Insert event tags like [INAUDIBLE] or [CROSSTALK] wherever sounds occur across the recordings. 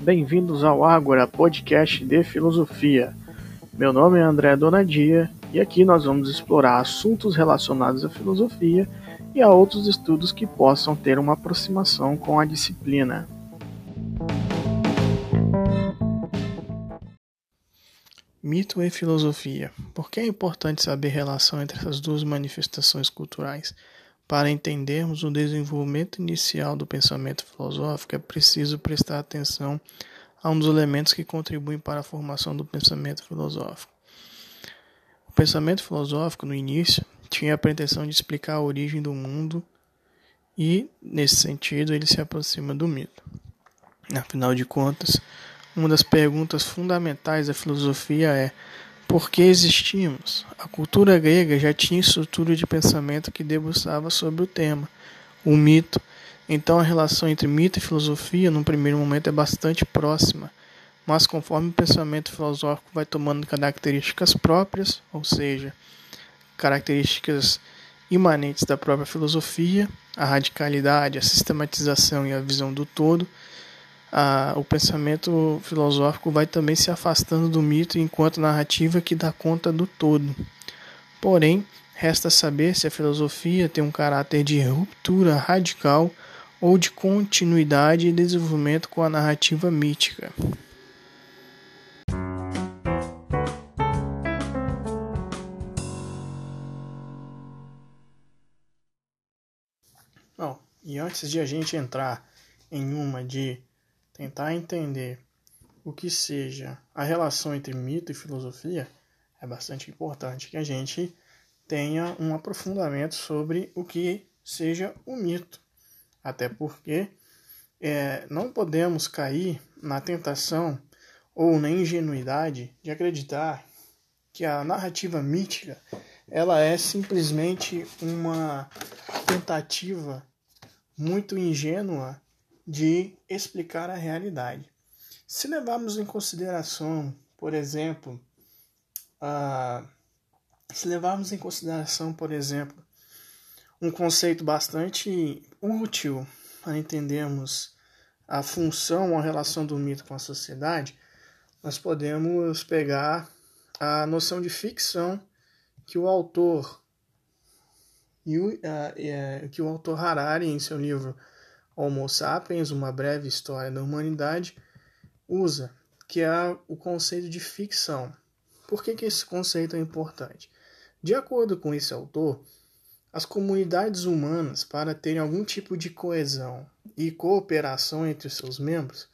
bem-vindos ao Ágora Podcast de Filosofia. Meu nome é André Donadia e aqui nós vamos explorar assuntos relacionados à filosofia e a outros estudos que possam ter uma aproximação com a disciplina. Mito e filosofia. Por que é importante saber a relação entre essas duas manifestações culturais? Para entendermos o desenvolvimento inicial do pensamento filosófico, é preciso prestar atenção a um dos elementos que contribuem para a formação do pensamento filosófico. O pensamento filosófico, no início, tinha a pretensão de explicar a origem do mundo e, nesse sentido, ele se aproxima do mito. Afinal de contas, uma das perguntas fundamentais da filosofia é por que existimos? A cultura grega já tinha estrutura de pensamento que debruçava sobre o tema, o mito. Então a relação entre mito e filosofia, num primeiro momento, é bastante próxima, mas conforme o pensamento filosófico vai tomando características próprias, ou seja, características imanentes da própria filosofia, a radicalidade, a sistematização e a visão do todo, a, o pensamento filosófico vai também se afastando do mito enquanto narrativa que dá conta do todo. Porém, resta saber se a filosofia tem um caráter de ruptura radical ou de continuidade e desenvolvimento com a narrativa mítica. Bom, e antes de a gente entrar em uma de tentar entender o que seja a relação entre mito e filosofia, é bastante importante que a gente tenha um aprofundamento sobre o que seja o mito. Até porque é, não podemos cair na tentação ou na ingenuidade de acreditar que a narrativa mítica ela é simplesmente uma tentativa muito ingênua de explicar a realidade. Se levarmos em consideração, por exemplo, se levarmos em consideração, por exemplo, um conceito bastante útil para entendermos a função ou a relação do mito com a sociedade, nós podemos pegar a noção de ficção que o autor uh, que o autor Harari em seu livro Homo sapiens, uma breve história da humanidade, usa, que é o conceito de ficção. Por que, que esse conceito é importante? De acordo com esse autor, as comunidades humanas, para terem algum tipo de coesão e cooperação entre seus membros,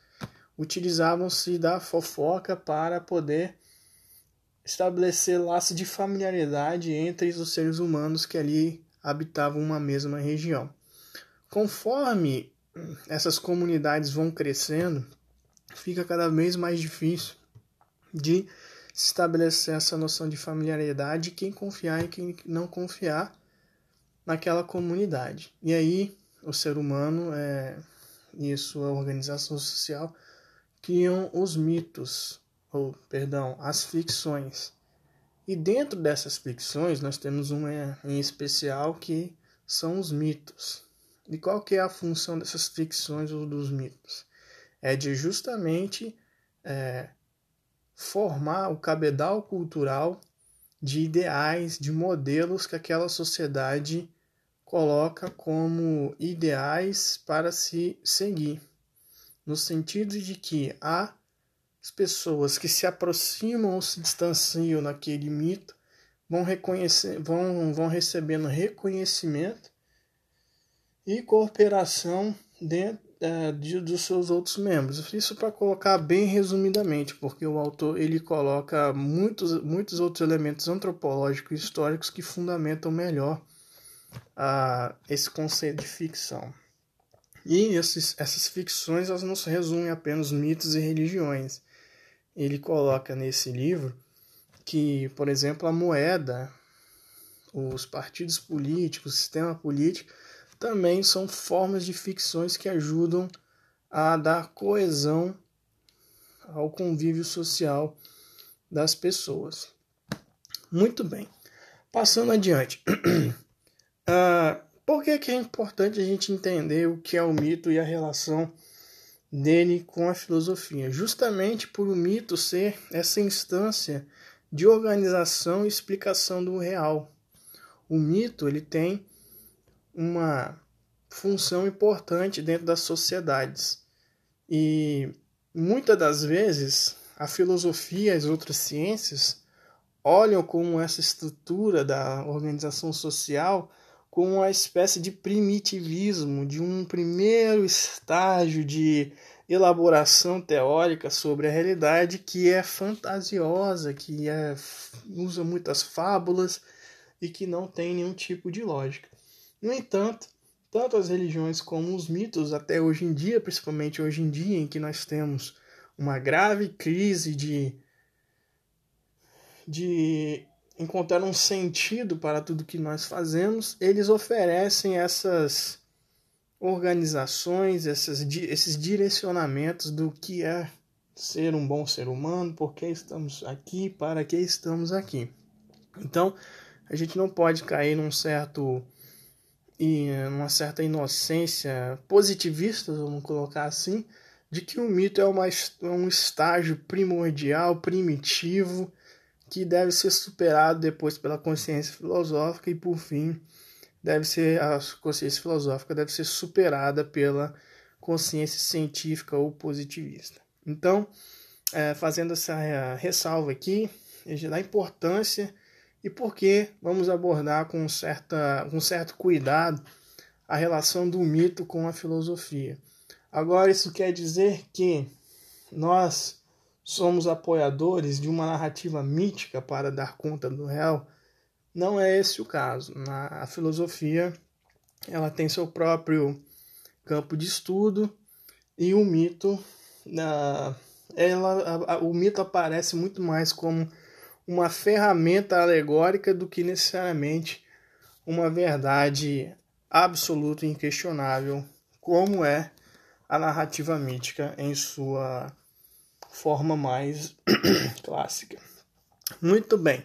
utilizavam-se da fofoca para poder estabelecer laços de familiaridade entre os seres humanos que ali habitavam uma mesma região. Conforme essas comunidades vão crescendo, fica cada vez mais difícil de estabelecer essa noção de familiaridade, quem confiar e quem não confiar naquela comunidade. E aí o ser humano é, e sua organização social criam os mitos, ou perdão, as ficções. E dentro dessas ficções nós temos uma em especial que são os mitos. E qual que é a função dessas ficções ou dos mitos? É de justamente é, formar o cabedal cultural de ideais, de modelos que aquela sociedade coloca como ideais para se seguir, no sentido de que há as pessoas que se aproximam ou se distanciam naquele mito vão reconhecer, vão, vão recebendo reconhecimento e cooperação dentro é, de, dos seus outros membros. Isso para colocar bem resumidamente, porque o autor ele coloca muitos, muitos outros elementos antropológicos e históricos que fundamentam melhor uh, esse conceito de ficção. E esses, essas ficções elas não se resumem apenas mitos e religiões. Ele coloca nesse livro que, por exemplo, a moeda, os partidos políticos, o sistema político também são formas de ficções que ajudam a dar coesão ao convívio social das pessoas. Muito bem. Passando adiante. uh, [CLEARS THROAT] por que, que é importante a gente entender o que é o mito e a relação dele com a filosofia, justamente por o mito ser essa instância de organização e explicação do real. O mito ele tem uma função importante dentro das sociedades. E muitas das vezes a filosofia e as outras ciências olham como essa estrutura da organização social como uma espécie de primitivismo, de um primeiro estágio de elaboração teórica sobre a realidade que é fantasiosa, que é, usa muitas fábulas e que não tem nenhum tipo de lógica. No entanto, tanto as religiões como os mitos, até hoje em dia, principalmente hoje em dia, em que nós temos uma grave crise de, de encontrar um sentido para tudo que nós fazemos, eles oferecem essas organizações, essas, esses direcionamentos do que é ser um bom ser humano, por que estamos aqui, para que estamos aqui. Então, a gente não pode cair num certo e uma certa inocência positivista, vamos colocar assim, de que o mito é uma, um estágio primordial, primitivo, que deve ser superado depois pela consciência filosófica e por fim deve ser a consciência filosófica deve ser superada pela consciência científica ou positivista. Então, é, fazendo essa ressalva aqui da importância e por que vamos abordar com, certa, com certo cuidado a relação do mito com a filosofia. Agora, isso quer dizer que nós somos apoiadores de uma narrativa mítica para dar conta do real? Não é esse o caso. A filosofia ela tem seu próprio campo de estudo e o mito, ela, o mito aparece muito mais como uma ferramenta alegórica do que necessariamente uma verdade absoluta e inquestionável, como é a narrativa mítica em sua forma mais [CLEARS THROAT] clássica. Muito bem.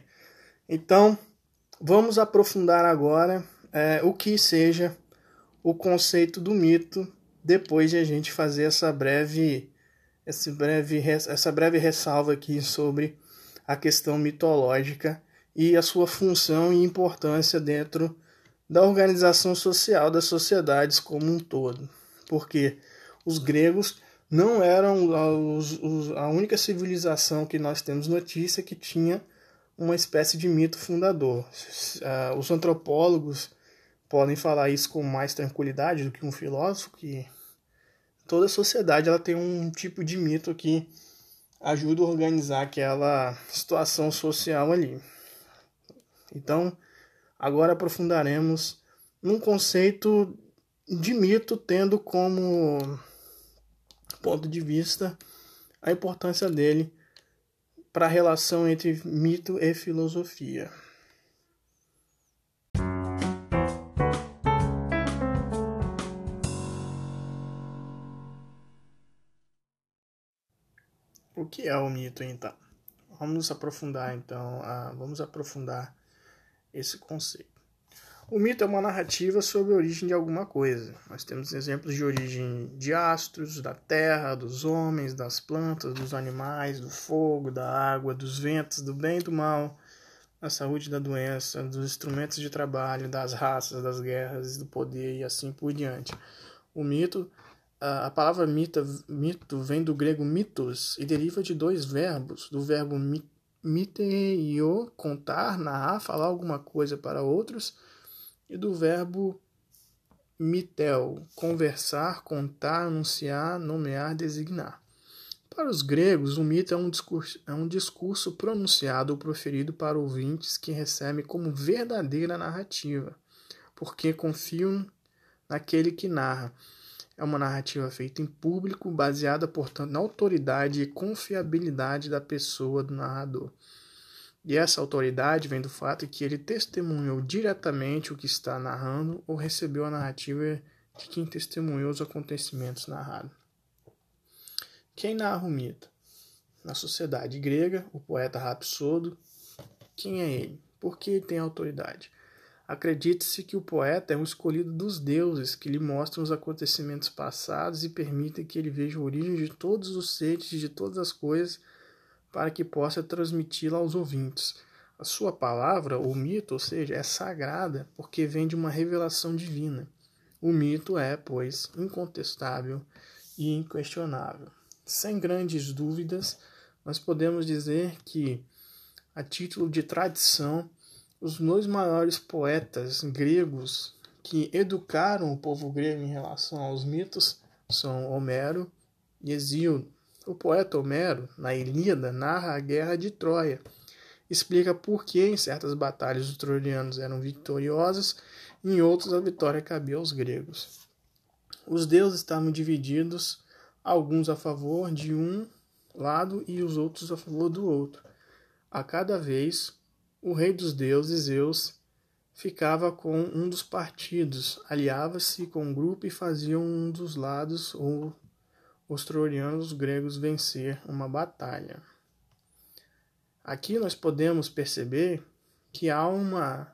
Então, vamos aprofundar agora é, o que seja o conceito do mito depois de a gente fazer essa breve, esse breve, essa breve ressalva aqui sobre a questão mitológica e a sua função e importância dentro da organização social das sociedades como um todo. Porque os gregos não eram a única civilização que nós temos notícia que tinha uma espécie de mito fundador. Uh, os antropólogos podem falar isso com mais tranquilidade do que um filósofo, que toda sociedade ela tem um tipo de mito que ajuda a organizar aquela situação social ali. Então, agora aprofundaremos num conceito de mito, tendo como ponto de vista a importância dele para a relação entre mito e filosofia. Que é o mito então? Vamos aprofundar então, a, vamos aprofundar esse conceito. O mito é uma narrativa sobre a origem de alguma coisa. Nós temos exemplos de origem de astros, da terra, dos homens, das plantas, dos animais, do fogo, da água, dos ventos, do bem e do mal, da saúde e da doença, dos instrumentos de trabalho, das raças, das guerras, do poder e assim por diante. O mito, a palavra mito vem do grego mitos e deriva de dois verbos, do verbo miteio, contar, narrar, falar alguma coisa para outros, e do verbo mitel, conversar, contar, anunciar, nomear, designar. Para os gregos, o mito é um, discurso, é um discurso pronunciado ou proferido para ouvintes que recebem como verdadeira narrativa, porque confiam naquele que narra. É uma narrativa feita em público, baseada, portanto, na autoridade e confiabilidade da pessoa do narrador. E essa autoridade vem do fato que ele testemunhou diretamente o que está narrando ou recebeu a narrativa de quem testemunhou os acontecimentos narrados. Quem narra o mito? Na sociedade grega, o poeta Rapsodo. Quem é ele? Por que ele tem autoridade? Acredite-se que o poeta é um escolhido dos deuses que lhe mostram os acontecimentos passados e permitem que ele veja a origem de todos os seres, de todas as coisas, para que possa transmiti-la aos ouvintes. A sua palavra, o mito, ou seja, é sagrada porque vem de uma revelação divina. O mito é, pois, incontestável e inquestionável. Sem grandes dúvidas, nós podemos dizer que, a título de tradição, os dois maiores poetas gregos que educaram o povo grego em relação aos mitos são Homero e Hesíodo. O poeta Homero, na Ilíada, narra a guerra de Troia, explica por que em certas batalhas os troianos eram vitoriosos e em outras a vitória cabia aos gregos. Os deuses estavam divididos, alguns a favor de um lado e os outros a favor do outro. A cada vez, o rei dos deuses, Zeus, ficava com um dos partidos, aliava-se com um grupo e fazia um dos lados ou os troianos gregos vencer uma batalha. Aqui nós podemos perceber que há uma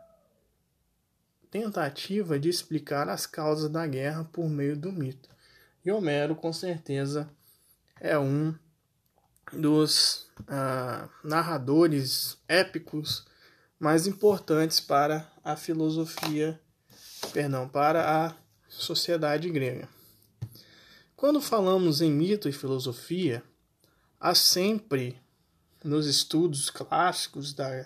tentativa de explicar as causas da guerra por meio do mito. E Homero, com certeza, é um dos uh, narradores épicos mais importantes para a filosofia, perdão, para a sociedade grega. Quando falamos em mito e filosofia, há sempre nos estudos clássicos da,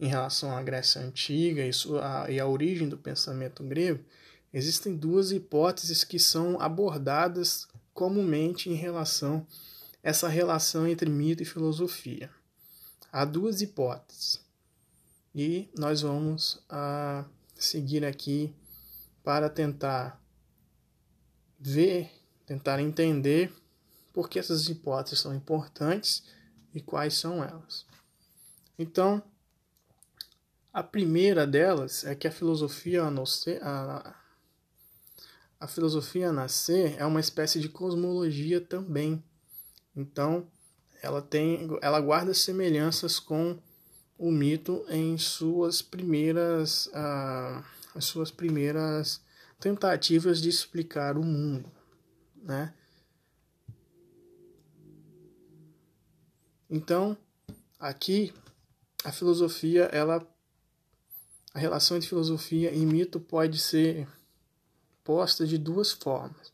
em relação à Grécia Antiga e, sua, e a origem do pensamento grego, existem duas hipóteses que são abordadas comumente em relação essa relação entre mito e filosofia. Há duas hipóteses. E nós vamos a, seguir aqui para tentar ver, tentar entender por que essas hipóteses são importantes e quais são elas. Então, a primeira delas é que a filosofia a, nascer, a, a filosofia a nascer é uma espécie de cosmologia também. Então, ela tem, ela guarda semelhanças com o mito em suas primeiras, ah, as suas primeiras tentativas de explicar o mundo, né? Então, aqui a filosofia, ela a relação entre filosofia e mito pode ser posta de duas formas.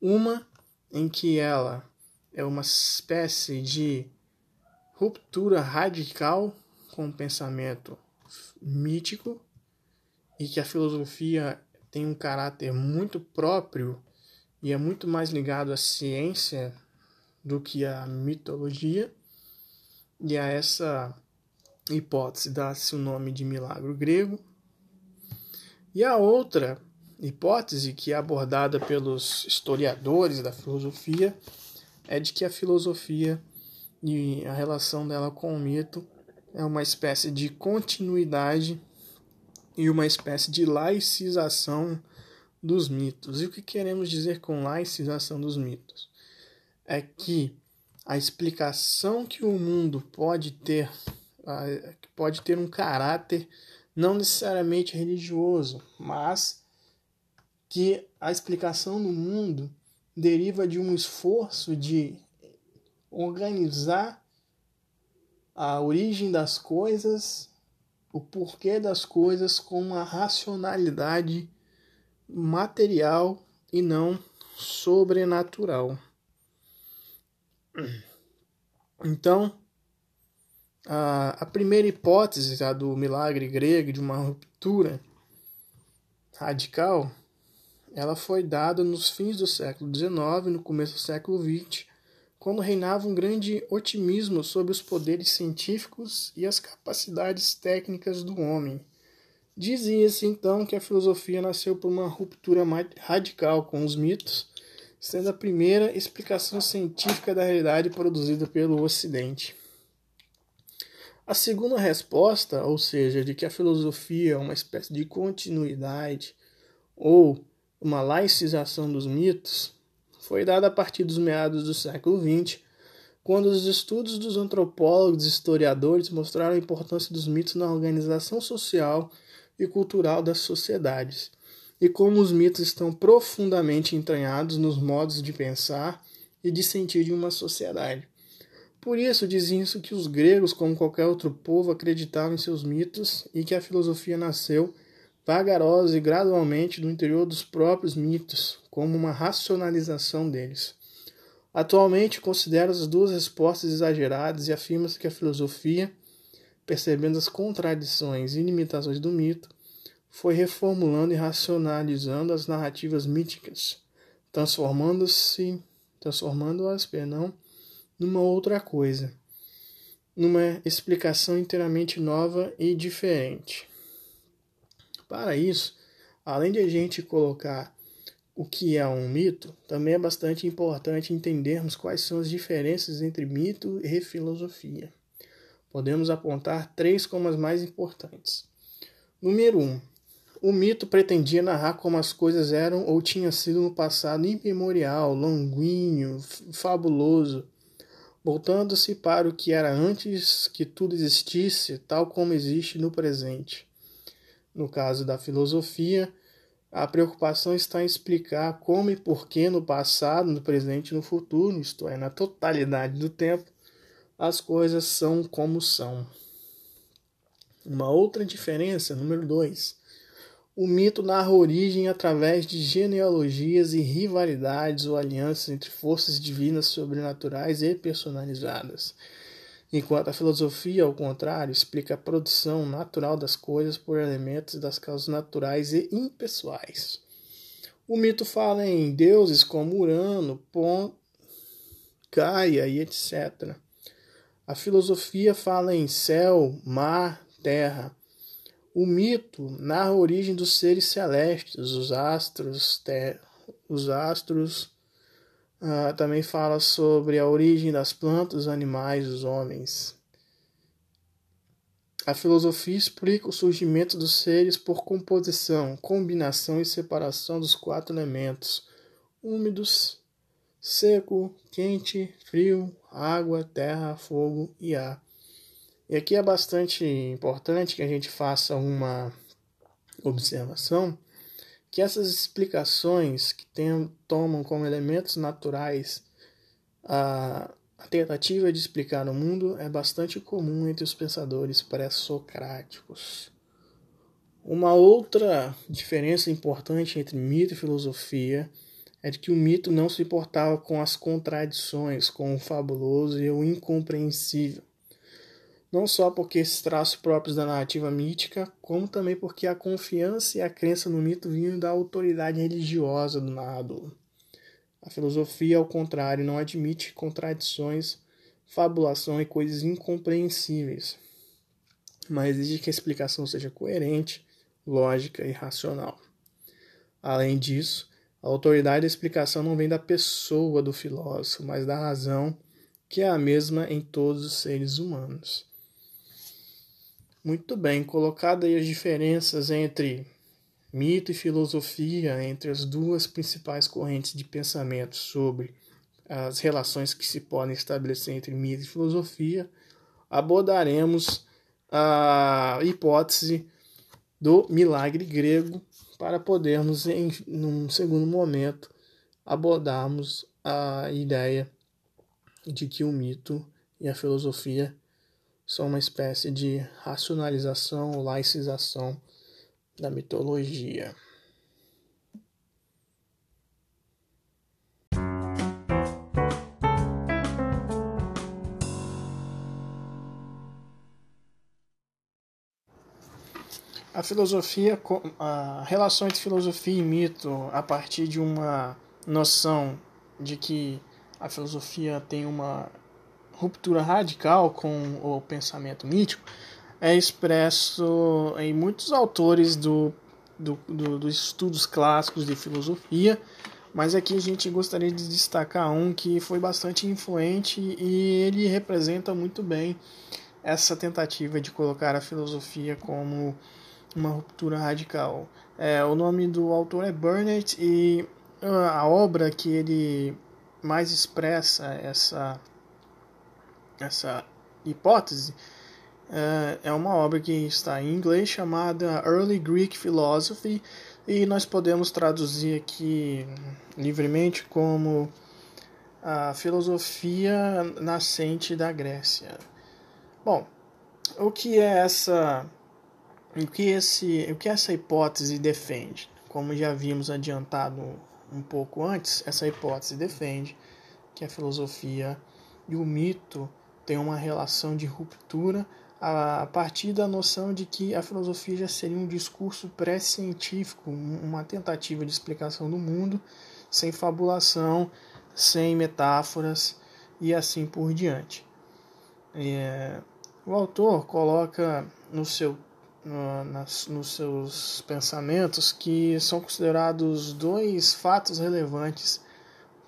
Uma em que ela é uma espécie de ruptura radical com o pensamento mítico e que a filosofia tem um caráter muito próprio e é muito mais ligado à ciência do que à mitologia. E a essa hipótese dá-se o nome de milagro grego. E a outra hipótese, que é abordada pelos historiadores da filosofia, é de que a filosofia e a relação dela com o mito é uma espécie de continuidade e uma espécie de laicização dos mitos. E o que queremos dizer com laicização dos mitos? É que a explicação que o mundo pode ter, pode ter um caráter não necessariamente religioso, mas que a explicação do mundo deriva de um esforço de organizar a origem das coisas, o porquê das coisas com uma racionalidade material e não sobrenatural. Então, a, a primeira hipótese a do milagre grego, de uma ruptura radical, ela foi dada nos fins do século XIX, no começo do século XX, quando reinava um grande otimismo sobre os poderes científicos e as capacidades técnicas do homem. Dizia-se então que a filosofia nasceu por uma ruptura radical com os mitos, sendo a primeira explicação científica da realidade produzida pelo Ocidente. A segunda resposta, ou seja, de que a filosofia é uma espécie de continuidade ou uma laicização dos mitos, foi dada a partir dos meados do século XX, quando os estudos dos antropólogos e historiadores mostraram a importância dos mitos na organização social e cultural das sociedades, e como os mitos estão profundamente entranhados nos modos de pensar e de sentir de uma sociedade. Por isso diziam-se que os gregos, como qualquer outro povo, acreditavam em seus mitos e que a filosofia nasceu vagarosa e gradualmente do interior dos próprios mitos, como uma racionalização deles. Atualmente considera as duas respostas exageradas e afirma-se que a filosofia, percebendo as contradições e limitações do mito, foi reformulando e racionalizando as narrativas míticas, transformando-se, transformando-as, perdão, numa outra coisa, numa explicação inteiramente nova e diferente. Para isso, além de a gente colocar o que é um mito, também é bastante importante entendermos quais são as diferenças entre mito e filosofia. Podemos apontar três como as mais importantes. Número 1. Um, o mito pretendia narrar como as coisas eram ou tinham sido no passado imemorial, longuíneo, fabuloso, voltando-se para o que era antes que tudo existisse, tal como existe no presente. No caso da filosofia, a preocupação está em explicar como e por que no passado, no presente e no futuro, isto é, na totalidade do tempo, as coisas são como são. Uma outra diferença, número 2. O mito narra origem através de genealogias e rivalidades ou alianças entre forças divinas sobrenaturais e personalizadas, enquanto a filosofia, ao contrário, explica a produção natural das coisas por elementos das causas naturais e impessoais. O mito fala em deuses como Urano, Pon, Gaia e etc. A filosofia fala em céu, mar, terra o mito narra a origem dos seres celestes, os astros, os astros. Uh, também fala sobre a origem das plantas, dos animais, dos homens. A filosofia explica o surgimento dos seres por composição, combinação e separação dos quatro elementos: úmidos, seco, quente, frio, água, terra, fogo e ar. E aqui é bastante importante que a gente faça uma observação que essas explicações que tem, tomam como elementos naturais a, a tentativa de explicar o mundo é bastante comum entre os pensadores pré-socráticos. Uma outra diferença importante entre mito e filosofia é de que o mito não se importava com as contradições, com o fabuloso e o incompreensível não só porque esses traços próprios da narrativa mítica, como também porque a confiança e a crença no mito vinham da autoridade religiosa do narrador. A filosofia, ao contrário, não admite contradições, fabulação e coisas incompreensíveis, mas exige que a explicação seja coerente, lógica e racional. Além disso, a autoridade da explicação não vem da pessoa do filósofo, mas da razão, que é a mesma em todos os seres humanos. Muito bem, colocadas aí as diferenças entre mito e filosofia, entre as duas principais correntes de pensamento sobre as relações que se podem estabelecer entre mito e filosofia, abordaremos a hipótese do milagre grego para podermos, em num segundo momento, abordarmos a ideia de que o mito e a filosofia são uma espécie de racionalização ou laicização da mitologia. A filosofia, a relação entre filosofia e mito, a partir de uma noção de que a filosofia tem uma ruptura radical com o pensamento mítico é expresso em muitos autores do, do, do, dos estudos clássicos de filosofia, mas aqui a gente gostaria de destacar um que foi bastante influente e ele representa muito bem essa tentativa de colocar a filosofia como uma ruptura radical. É, o nome do autor é Burnett e ah, a obra que ele mais expressa essa essa hipótese é, é uma obra que está em inglês chamada Early Greek Philosophy e nós podemos traduzir aqui livremente como a filosofia nascente da Grécia. Bom, o que é essa o que esse o que essa hipótese defende? Como já havíamos adiantado um pouco antes, essa hipótese defende que a filosofia e o mito têm uma relação de ruptura a partir da noção de que a filosofia já seria um discurso pré-científico, uma tentativa de explicação do mundo sem fabulação, sem metáforas e assim por diante. É, o autor coloca no seu, no, nas, nos seus pensamentos que são considerados dois fatos relevantes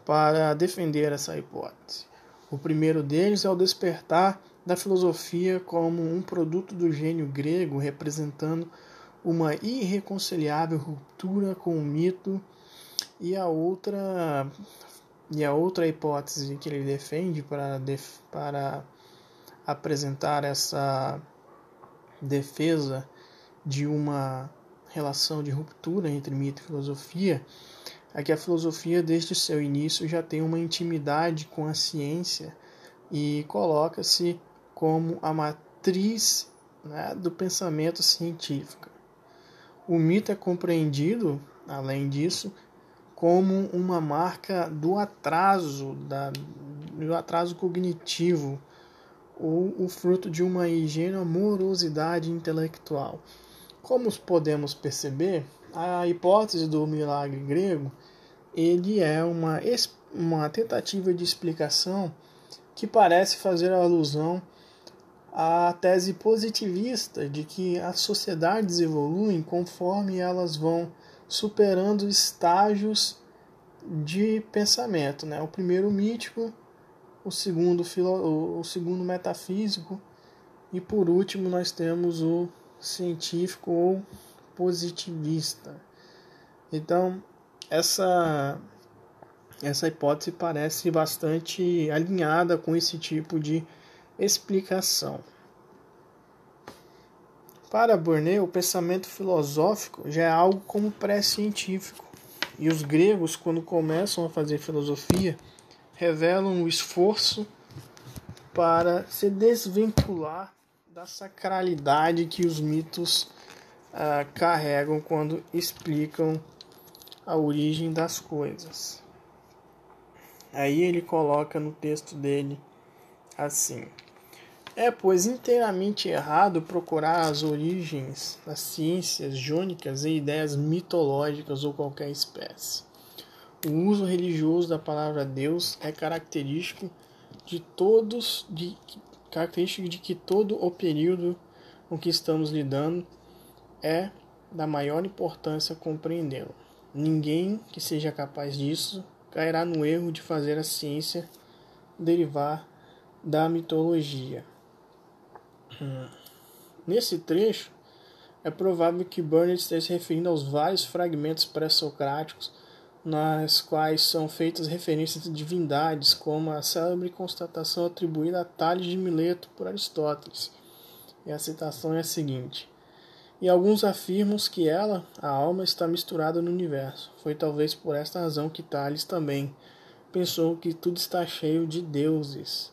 para defender essa hipótese. O primeiro deles é o despertar da filosofia como um produto do gênio grego, representando uma irreconciliável ruptura com o mito, e a outra e a outra hipótese que ele defende para, def, para apresentar essa defesa de uma relação de ruptura entre mito e filosofia é que a filosofia, desde seu início, já tem uma intimidade com a ciência e coloca-se como a matriz né, do pensamento científico. O mito é compreendido, além disso, como uma marca do atraso, da, do atraso cognitivo, ou o fruto de uma ingênua morosidade intelectual. Como podemos perceber, a hipótese do milagre grego ele é uma, uma tentativa de explicação que parece fazer alusão à tese positivista de que as sociedades evoluem conforme elas vão superando estágios de pensamento, né? O primeiro mítico, o segundo filo, o segundo metafísico e por último nós temos o científico ou positivista. Então, essa essa hipótese parece bastante alinhada com esse tipo de explicação. Para Burnet, o pensamento filosófico já é algo como pré-científico. E os gregos, quando começam a fazer filosofia, revelam o esforço para se desvincular da sacralidade que os mitos ah, carregam quando explicam a origem das coisas. Aí ele coloca no texto dele assim: É, pois, inteiramente errado procurar as origens das ciências jônicas e ideias mitológicas ou qualquer espécie. O uso religioso da palavra Deus é característico de todos, de, característico de que todo o período com que estamos lidando é da maior importância compreendê-lo. Ninguém que seja capaz disso cairá no erro de fazer a ciência derivar da mitologia. Hum. Nesse trecho, é provável que Burnett esteja se referindo aos vários fragmentos pré-socráticos nas quais são feitas referências de divindades, como a célebre constatação atribuída a Tales de Mileto por Aristóteles. E a citação é a seguinte: e alguns afirmam que ela, a alma, está misturada no universo. Foi talvez por esta razão que Tales também pensou que tudo está cheio de deuses.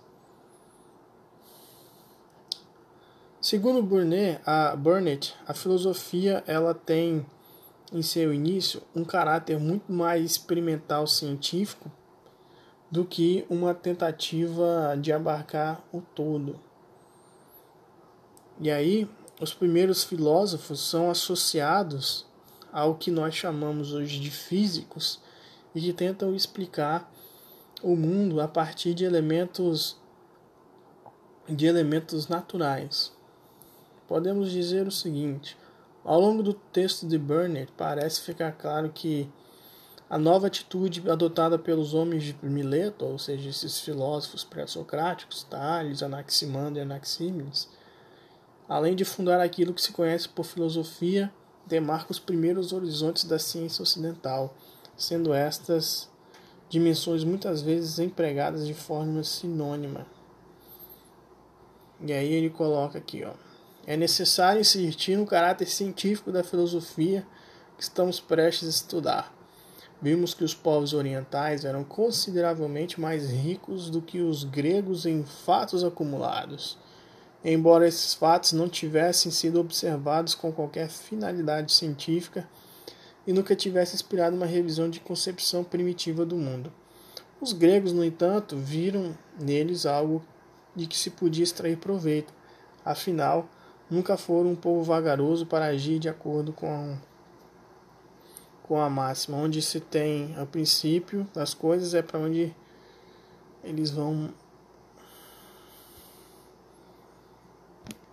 Segundo Burnet, a Burnett, a filosofia ela tem em seu início um caráter muito mais experimental científico do que uma tentativa de abarcar o todo. E aí, os primeiros filósofos são associados ao que nós chamamos hoje de físicos e que tentam explicar o mundo a partir de elementos de elementos naturais. Podemos dizer o seguinte: ao longo do texto de Burnett, parece ficar claro que a nova atitude adotada pelos homens de Mileto, ou seja, esses filósofos pré-socráticos, Tales, Anaximander e Anaxímenes, além de fundar aquilo que se conhece por filosofia, demarca os primeiros horizontes da ciência ocidental, sendo estas dimensões muitas vezes empregadas de forma sinônima. E aí ele coloca aqui, ó. É necessário insistir no caráter científico da filosofia que estamos prestes a estudar. Vimos que os povos orientais eram consideravelmente mais ricos do que os gregos em fatos acumulados, embora esses fatos não tivessem sido observados com qualquer finalidade científica e nunca tivesse inspirado uma revisão de concepção primitiva do mundo. Os gregos, no entanto, viram neles algo de que se podia extrair proveito. Afinal, nunca foram um povo vagaroso para agir de acordo com, com a máxima. Onde se tem o princípio das coisas é para onde eles vão.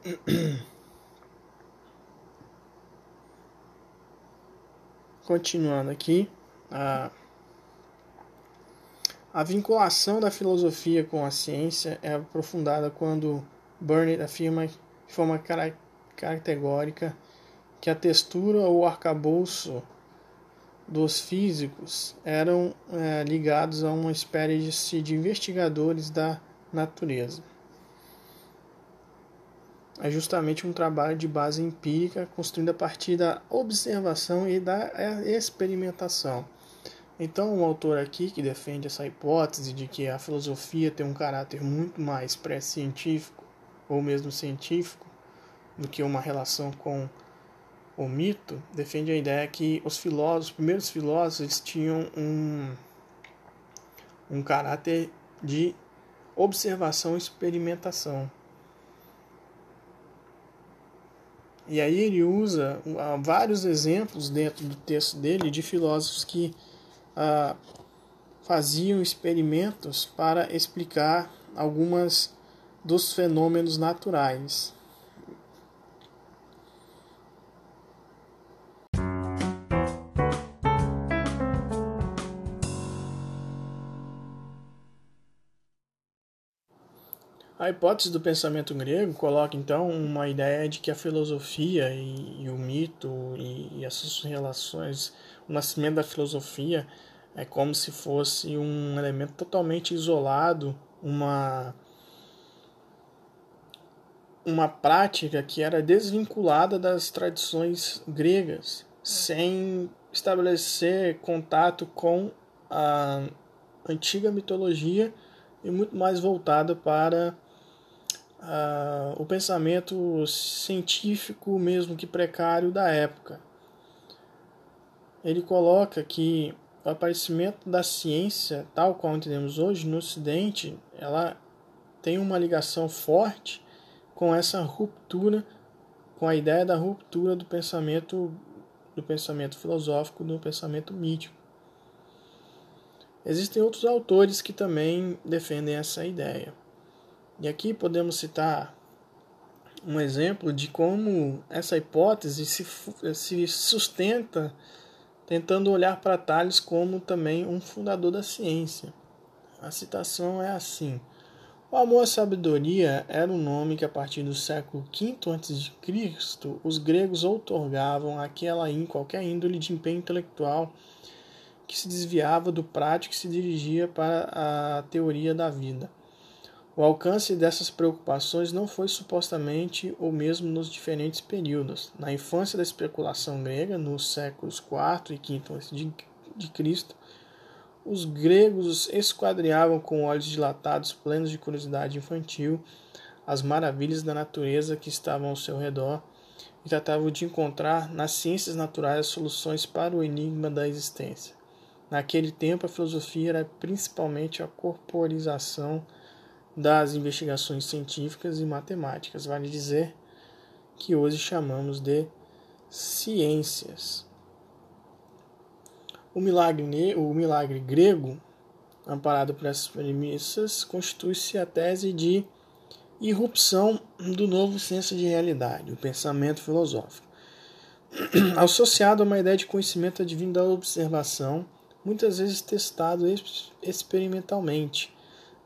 [COUGHS] Continuando aqui, a a vinculação da filosofia com a ciência é aprofundada quando Burnett afirma de forma categórica que a textura ou arcabouço dos físicos eram é, ligados a uma espécie de investigadores da natureza. É justamente um trabalho de base empírica construído a partir da observação e da é, experimentação. Então, o autor aqui que defende essa hipótese de que a filosofia tem um caráter muito mais pré-científico ou mesmo científico do que uma relação com o mito, defende a ideia que os filósofos, os primeiros filósofos, tinham um, um caráter de observação e experimentação. E aí ele usa vários exemplos dentro do texto dele de filósofos que ah, faziam experimentos para explicar algumas dos fenômenos naturais. A hipótese do pensamento grego coloca então uma ideia de que a filosofia e, e o mito e, e as suas relações, o nascimento da filosofia é como se fosse um elemento totalmente isolado, uma uma prática que era desvinculada das tradições gregas, sem estabelecer contato com a antiga mitologia e muito mais voltada para o pensamento científico, mesmo que precário, da época. Ele coloca que o aparecimento da ciência, tal qual entendemos hoje, no Ocidente, ela tem uma ligação forte com essa ruptura, com a ideia da ruptura do pensamento do pensamento filosófico, do pensamento mítico. Existem outros autores que também defendem essa ideia. E aqui podemos citar um exemplo de como essa hipótese se, se sustenta tentando olhar para Tales como também um fundador da ciência. A citação é assim: O amor à sabedoria era um nome que a partir do século V a.C. os gregos outorgavam àquela em qualquer índole de empenho intelectual que se desviava do prático e se dirigia para a teoria da vida. O alcance dessas preocupações não foi supostamente o mesmo nos diferentes períodos. Na infância da especulação grega, nos séculos IV e V a.C., os gregos esquadriavam com olhos dilatados, plenos de curiosidade infantil, as maravilhas da natureza que estavam ao seu redor e tratavam de encontrar nas ciências naturais soluções para o enigma da existência. Naquele tempo, a filosofia era principalmente a corporização das investigações científicas e matemáticas, vale dizer que hoje chamamos de ciências. O milagre, o milagre grego, amparado por essas premissas, constitui-se a tese de irrupção do novo senso de realidade, o pensamento filosófico. [CLEARS THROAT] Associado a uma ideia de conhecimento advindo da observação, muitas vezes testado experimentalmente,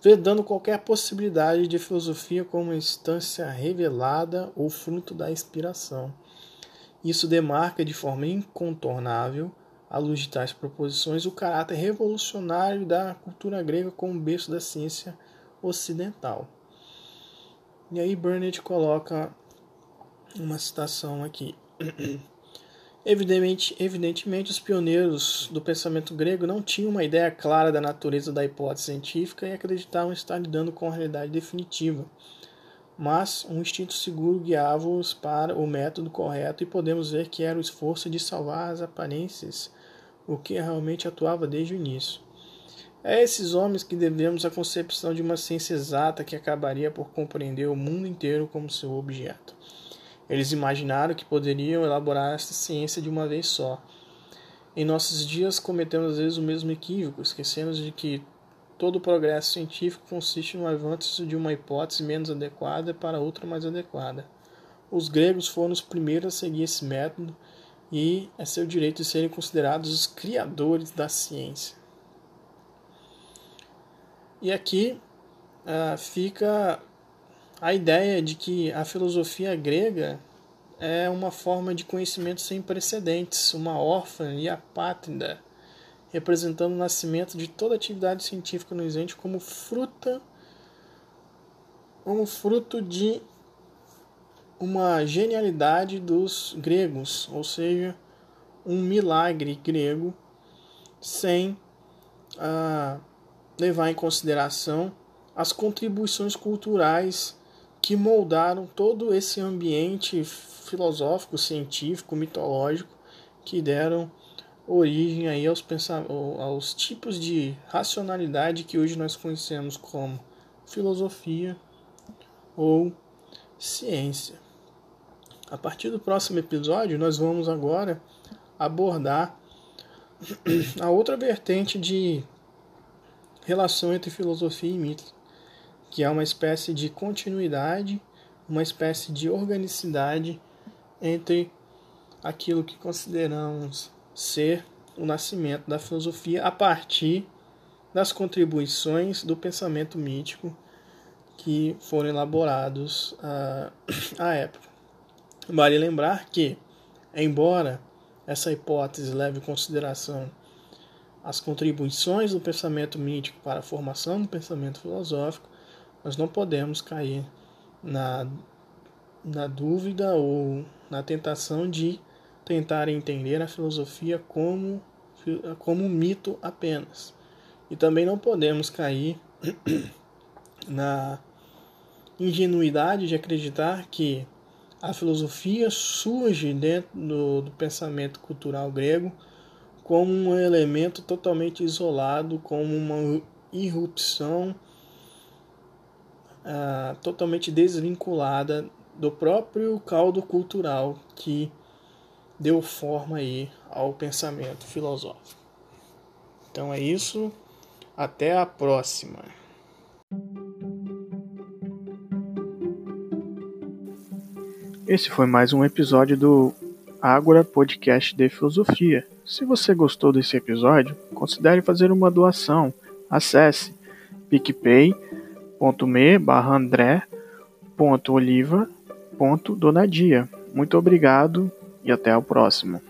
vedando qualquer possibilidade de filosofia como instância revelada ou fruto da inspiração. Isso demarca de forma incontornável, à luz de tais proposições, o caráter revolucionário da cultura grega como berço da ciência ocidental. E aí Burnett coloca uma citação aqui. [CLEARS THROAT] Evidentemente, evidentemente, os pioneiros do pensamento grego não tinham uma ideia clara da natureza da hipótese científica e acreditavam estar lidando com a realidade definitiva. Mas um instinto seguro guiava-os para o método correto e podemos ver que era o esforço de salvar as aparências, o que realmente atuava desde o início. É a esses homens que devemos a concepção de uma ciência exata que acabaria por compreender o mundo inteiro como seu objeto. Eles imaginaram que poderiam elaborar esta ciência de uma vez só. Em nossos dias cometemos às vezes o mesmo equívoco, esquecendo de que todo progresso científico consiste no avanço de uma hipótese menos adequada para outra mais adequada. Os gregos foram os primeiros a seguir esse método e é seu direito de serem considerados os criadores da ciência. E aqui uh, fica a ideia de que a filosofia grega é uma forma de conhecimento sem precedentes, uma órfã e apátrida, representando o nascimento de toda atividade científica no isente como fruta como fruto de uma genialidade dos gregos, ou seja, um milagre grego sem uh, levar em consideração as contribuições culturais que moldaram todo esse ambiente filosófico, científico, mitológico que deram origem aí aos, aos tipos de racionalidade que hoje nós conhecemos como filosofia ou ciência. A partir do próximo episódio, nós vamos agora abordar [CLEARS THROAT] a outra vertente de relação entre filosofia e mito, que é uma espécie de continuidade, uma espécie de organicidade entre aquilo que consideramos ser o nascimento da filosofia a partir das contribuições do pensamento mítico que foram elaborados à, [COUGHS] à época. Vale lembrar que, embora essa hipótese leve em consideração as contribuições do pensamento mítico para a formação do pensamento filosófico, nós não podemos cair na, na dúvida ou na tentação de tentar entender a filosofia como, como um mito apenas. E também não podemos cair [CLEARS THROAT] na ingenuidade de acreditar que a filosofia surge dentro do, do pensamento cultural grego como um elemento totalmente isolado, como uma irrupção ah, totalmente desvinculada do próprio caldo cultural que deu forma aí ao pensamento filosófico. Então é isso, até a próxima. Esse foi mais um episódio do Ágora Podcast de Filosofia. Se você gostou desse episódio, considere fazer uma doação. Acesse picpay.me barra andré.oliva.donadia. Muito obrigado e até o próximo.